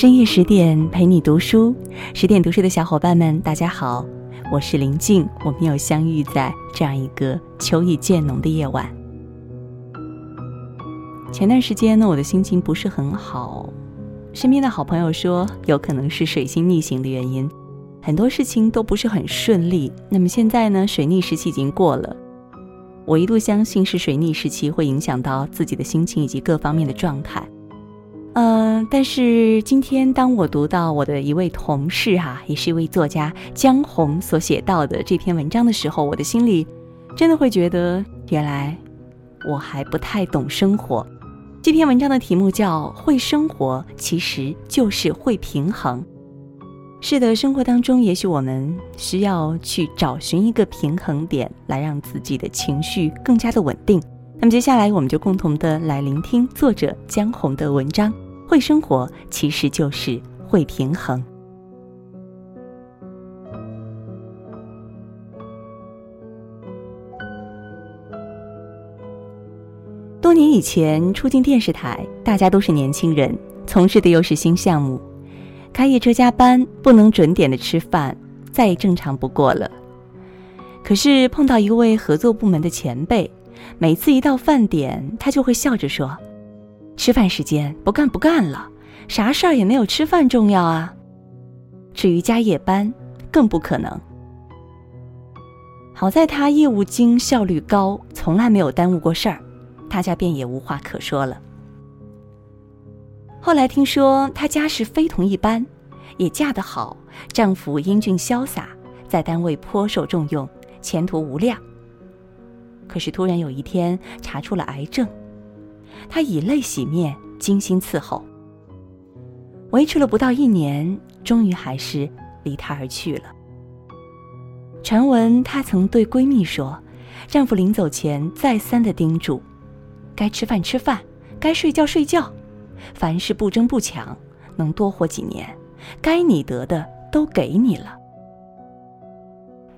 深夜十点陪你读书，十点读书的小伙伴们，大家好，我是林静，我们又相遇在这样一个秋意渐浓的夜晚。前段时间呢，我的心情不是很好，身边的好朋友说，有可能是水星逆行的原因，很多事情都不是很顺利。那么现在呢，水逆时期已经过了，我一度相信是水逆时期会影响到自己的心情以及各方面的状态。嗯，但是今天当我读到我的一位同事哈，也是一位作家江红所写到的这篇文章的时候，我的心里真的会觉得，原来我还不太懂生活。这篇文章的题目叫《会生活其实就是会平衡》。是的，生活当中也许我们需要去找寻一个平衡点，来让自己的情绪更加的稳定。那么接下来，我们就共同的来聆听作者江红的文章。会生活其实就是会平衡。多年以前初进电视台，大家都是年轻人，从事的又是新项目，开夜车加班，不能准点的吃饭，再正常不过了。可是碰到一位合作部门的前辈。每次一到饭点，他就会笑着说：“吃饭时间不干不干了，啥事儿也没有吃饭重要啊。”至于加夜班，更不可能。好在他业务精，效率高，从来没有耽误过事儿，大家便也无话可说了。后来听说她家世非同一般，也嫁得好，丈夫英俊潇洒，在单位颇受重用，前途无量。可是突然有一天查出了癌症，他以泪洗面，精心伺候，维持了不到一年，终于还是离他而去了。传闻她曾对闺蜜说，丈夫临走前再三的叮嘱：该吃饭吃饭，该睡觉睡觉，凡事不争不抢，能多活几年，该你得的都给你了。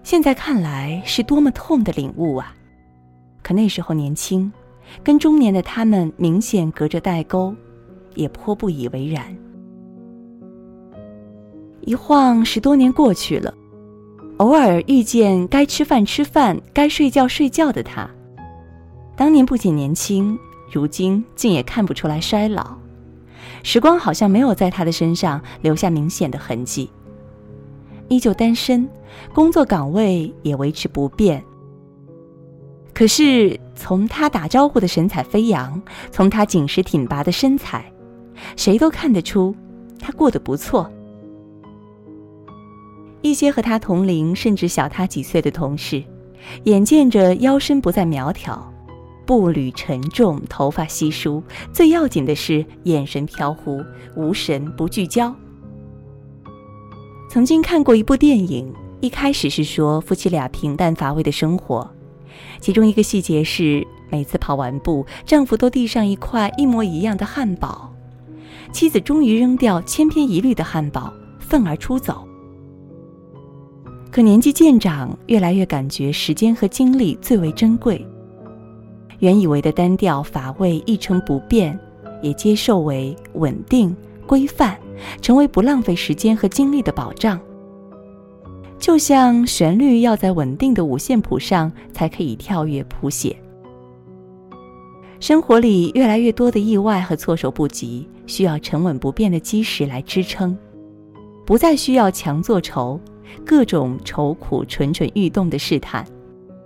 现在看来是多么痛的领悟啊！可那时候年轻，跟中年的他们明显隔着代沟，也颇不以为然。一晃十多年过去了，偶尔遇见该吃饭吃饭、该睡觉睡觉的他，当年不仅年轻，如今竟也看不出来衰老。时光好像没有在他的身上留下明显的痕迹，依旧单身，工作岗位也维持不变。可是，从他打招呼的神采飞扬，从他紧实挺拔的身材，谁都看得出他过得不错。一些和他同龄甚至小他几岁的同事，眼见着腰身不再苗条，步履沉重，头发稀疏，最要紧的是眼神飘忽，无神不聚焦。曾经看过一部电影，一开始是说夫妻俩平淡乏味的生活。其中一个细节是，每次跑完步，丈夫都递上一块一模一样的汉堡，妻子终于扔掉千篇一律的汉堡，愤而出走。可年纪渐长，越来越感觉时间和精力最为珍贵。原以为的单调乏味一成不变，也接受为稳定规范，成为不浪费时间和精力的保障。就像旋律要在稳定的五线谱上才可以跳跃谱写。生活里越来越多的意外和措手不及，需要沉稳不变的基石来支撑，不再需要强作愁，各种愁苦蠢蠢欲动的试探，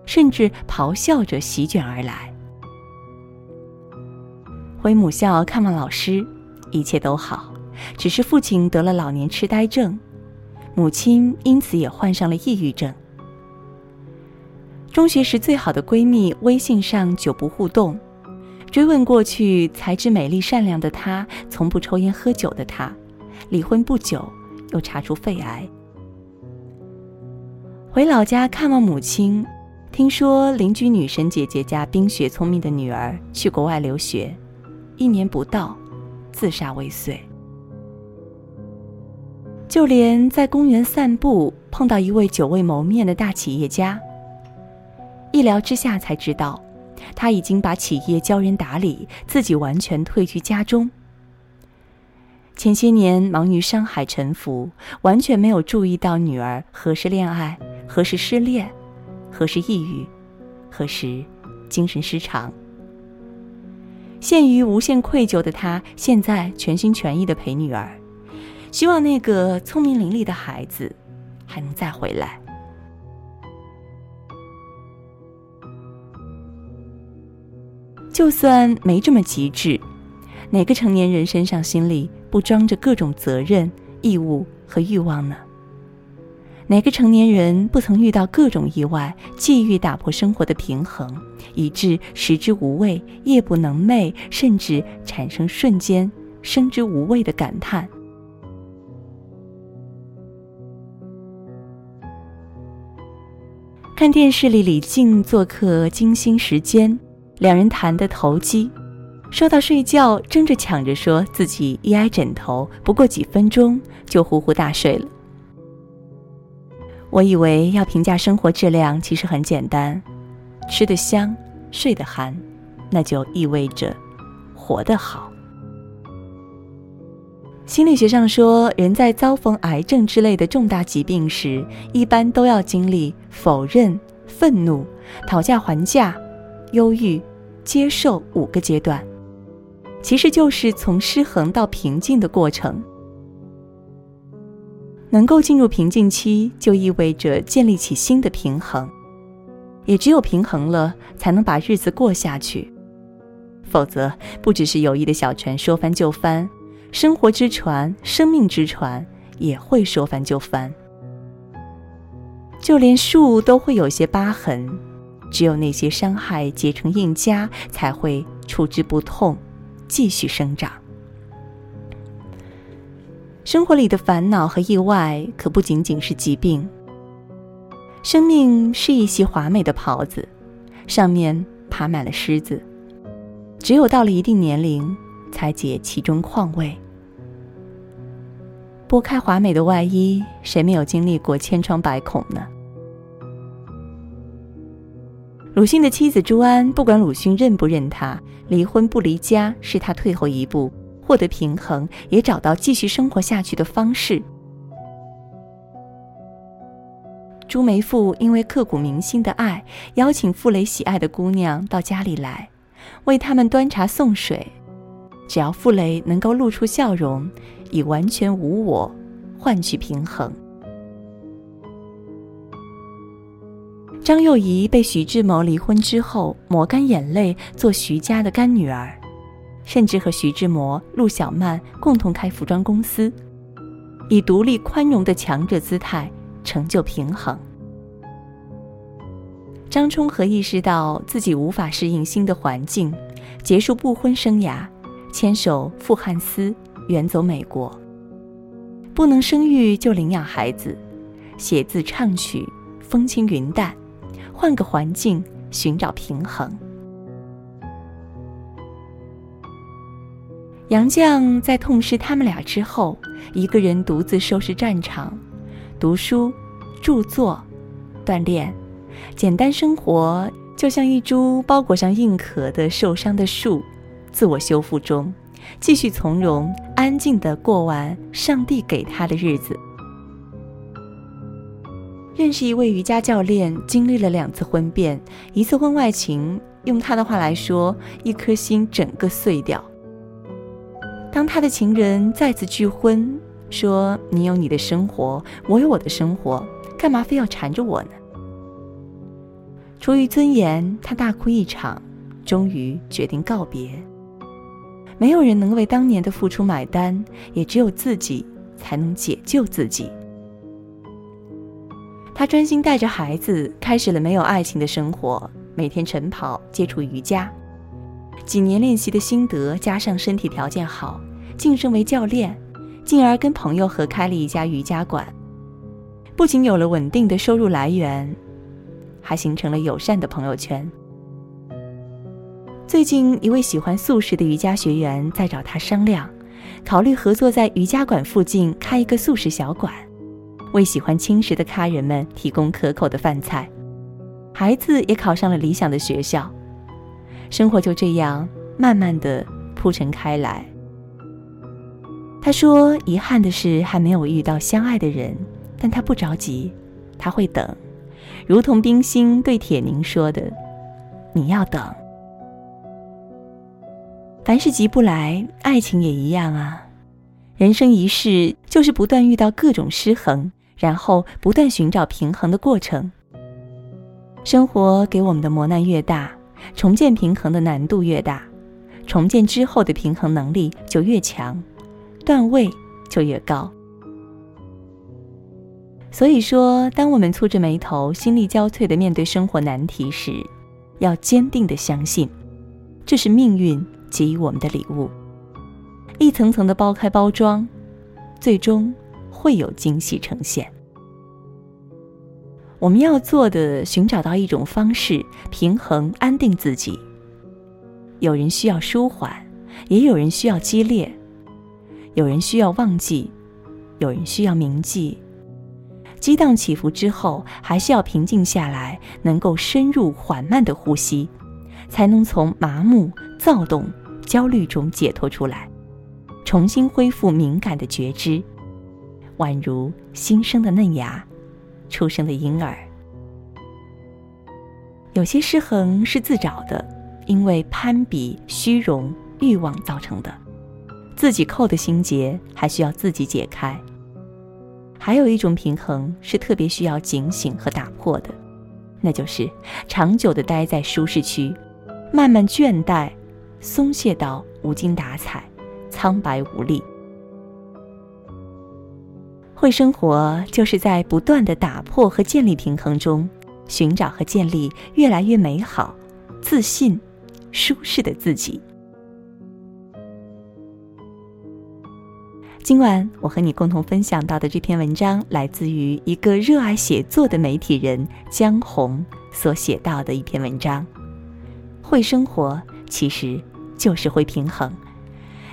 甚至咆哮着席卷而来。回母校看望老师，一切都好，只是父亲得了老年痴呆症。母亲因此也患上了抑郁症。中学时最好的闺蜜微信上久不互动，追问过去才知美丽善良的她，从不抽烟喝酒的她，离婚不久又查出肺癌。回老家看望母亲，听说邻居女神姐姐家冰雪聪明的女儿去国外留学，一年不到，自杀未遂。就连在公园散步碰到一位久未谋面的大企业家，一聊之下才知道，他已经把企业交人打理，自己完全退居家中。前些年忙于商海沉浮，完全没有注意到女儿何时恋爱，何时失恋，何时抑郁，何时精神失常。陷于无限愧疚的他，现在全心全意的陪女儿，希望那个聪明伶俐的孩子还能再回来。就算没这么极致，哪个成年人身上心里不装着各种责任、义务和欲望呢？哪个成年人不曾遇到各种意外，际遇打破生活的平衡，以致食之无味、夜不能寐，甚至产生瞬间生之无味的感叹？看电视里李静做客《金星时间》，两人谈得投机，说到睡觉，争着抢着说自己一挨枕头，不过几分钟就呼呼大睡了。我以为要评价生活质量，其实很简单：吃得香，睡得寒，那就意味着活得好。心理学上说，人在遭逢癌症之类的重大疾病时，一般都要经历否认、愤怒、讨价还价、忧郁、接受五个阶段，其实就是从失衡到平静的过程。能够进入平静期，就意味着建立起新的平衡。也只有平衡了，才能把日子过下去。否则，不只是友谊的小船说翻就翻，生活之船、生命之船也会说翻就翻。就连树都会有些疤痕，只有那些伤害结成硬痂，才会触之不痛，继续生长。生活里的烦恼和意外可不仅仅是疾病。生命是一袭华美的袍子，上面爬满了虱子，只有到了一定年龄，才解其中况味。拨开华美的外衣，谁没有经历过千疮百孔呢？鲁迅的妻子朱安，不管鲁迅认不认她，离婚不离家是他退后一步。获得平衡，也找到继续生活下去的方式。朱梅馥因为刻骨铭心的爱，邀请傅雷喜爱的姑娘到家里来，为他们端茶送水。只要傅雷能够露出笑容，以完全无我换取平衡。张幼仪被徐志摩离婚之后，抹干眼泪做徐家的干女儿。甚至和徐志摩、陆小曼共同开服装公司，以独立宽容的强者姿态成就平衡。张充和意识到自己无法适应新的环境，结束不婚生涯，牵手傅汉斯远走美国。不能生育就领养孩子，写字唱曲，风轻云淡，换个环境寻找平衡。杨绛在痛失他们俩之后，一个人独自收拾战场，读书、著作、锻炼，简单生活，就像一株包裹上硬壳的受伤的树，自我修复中，继续从容安静的过完上帝给他的日子。认识一位瑜伽教练，经历了两次婚变，一次婚外情，用他的话来说，一颗心整个碎掉。当他的情人再次拒婚，说：“你有你的生活，我有我的生活，干嘛非要缠着我呢？”出于尊严，他大哭一场，终于决定告别。没有人能为当年的付出买单，也只有自己才能解救自己。他专心带着孩子，开始了没有爱情的生活，每天晨跑，接触瑜伽。几年练习的心得，加上身体条件好，晋升为教练，进而跟朋友合开了一家瑜伽馆。不仅有了稳定的收入来源，还形成了友善的朋友圈。最近，一位喜欢素食的瑜伽学员在找他商量，考虑合作在瑜伽馆附近开一个素食小馆，为喜欢轻食的咖人们提供可口的饭菜。孩子也考上了理想的学校。生活就这样慢慢的铺陈开来。他说：“遗憾的是还没有遇到相爱的人，但他不着急，他会等，如同冰心对铁凝说的：‘你要等。’凡是急不来，爱情也一样啊。人生一世，就是不断遇到各种失衡，然后不断寻找平衡的过程。生活给我们的磨难越大，重建平衡的难度越大，重建之后的平衡能力就越强。”段位就越高。所以说，当我们蹙着眉头、心力交瘁的面对生活难题时，要坚定的相信，这是命运给予我们的礼物。一层层的剥开包装，最终会有惊喜呈现。我们要做的，寻找到一种方式，平衡、安定自己。有人需要舒缓，也有人需要激烈。有人需要忘记，有人需要铭记。激荡起伏之后，还是要平静下来，能够深入缓慢的呼吸，才能从麻木、躁动、焦虑中解脱出来，重新恢复敏感的觉知，宛如新生的嫩芽，出生的婴儿。有些失衡是自找的，因为攀比、虚荣、欲望造成的。自己扣的心结还需要自己解开。还有一种平衡是特别需要警醒和打破的，那就是长久的待在舒适区，慢慢倦怠、松懈到无精打采、苍白无力。会生活就是在不断的打破和建立平衡中，寻找和建立越来越美好、自信、舒适的自己。今晚我和你共同分享到的这篇文章，来自于一个热爱写作的媒体人江红所写到的一篇文章。会生活其实就是会平衡。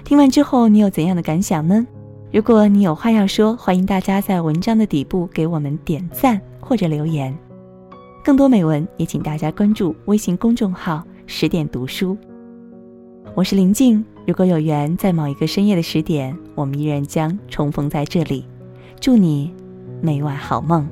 听完之后，你有怎样的感想呢？如果你有话要说，欢迎大家在文章的底部给我们点赞或者留言。更多美文也请大家关注微信公众号“十点读书”。我是林静。如果有缘，在某一个深夜的十点，我们依然将重逢在这里。祝你每晚好梦。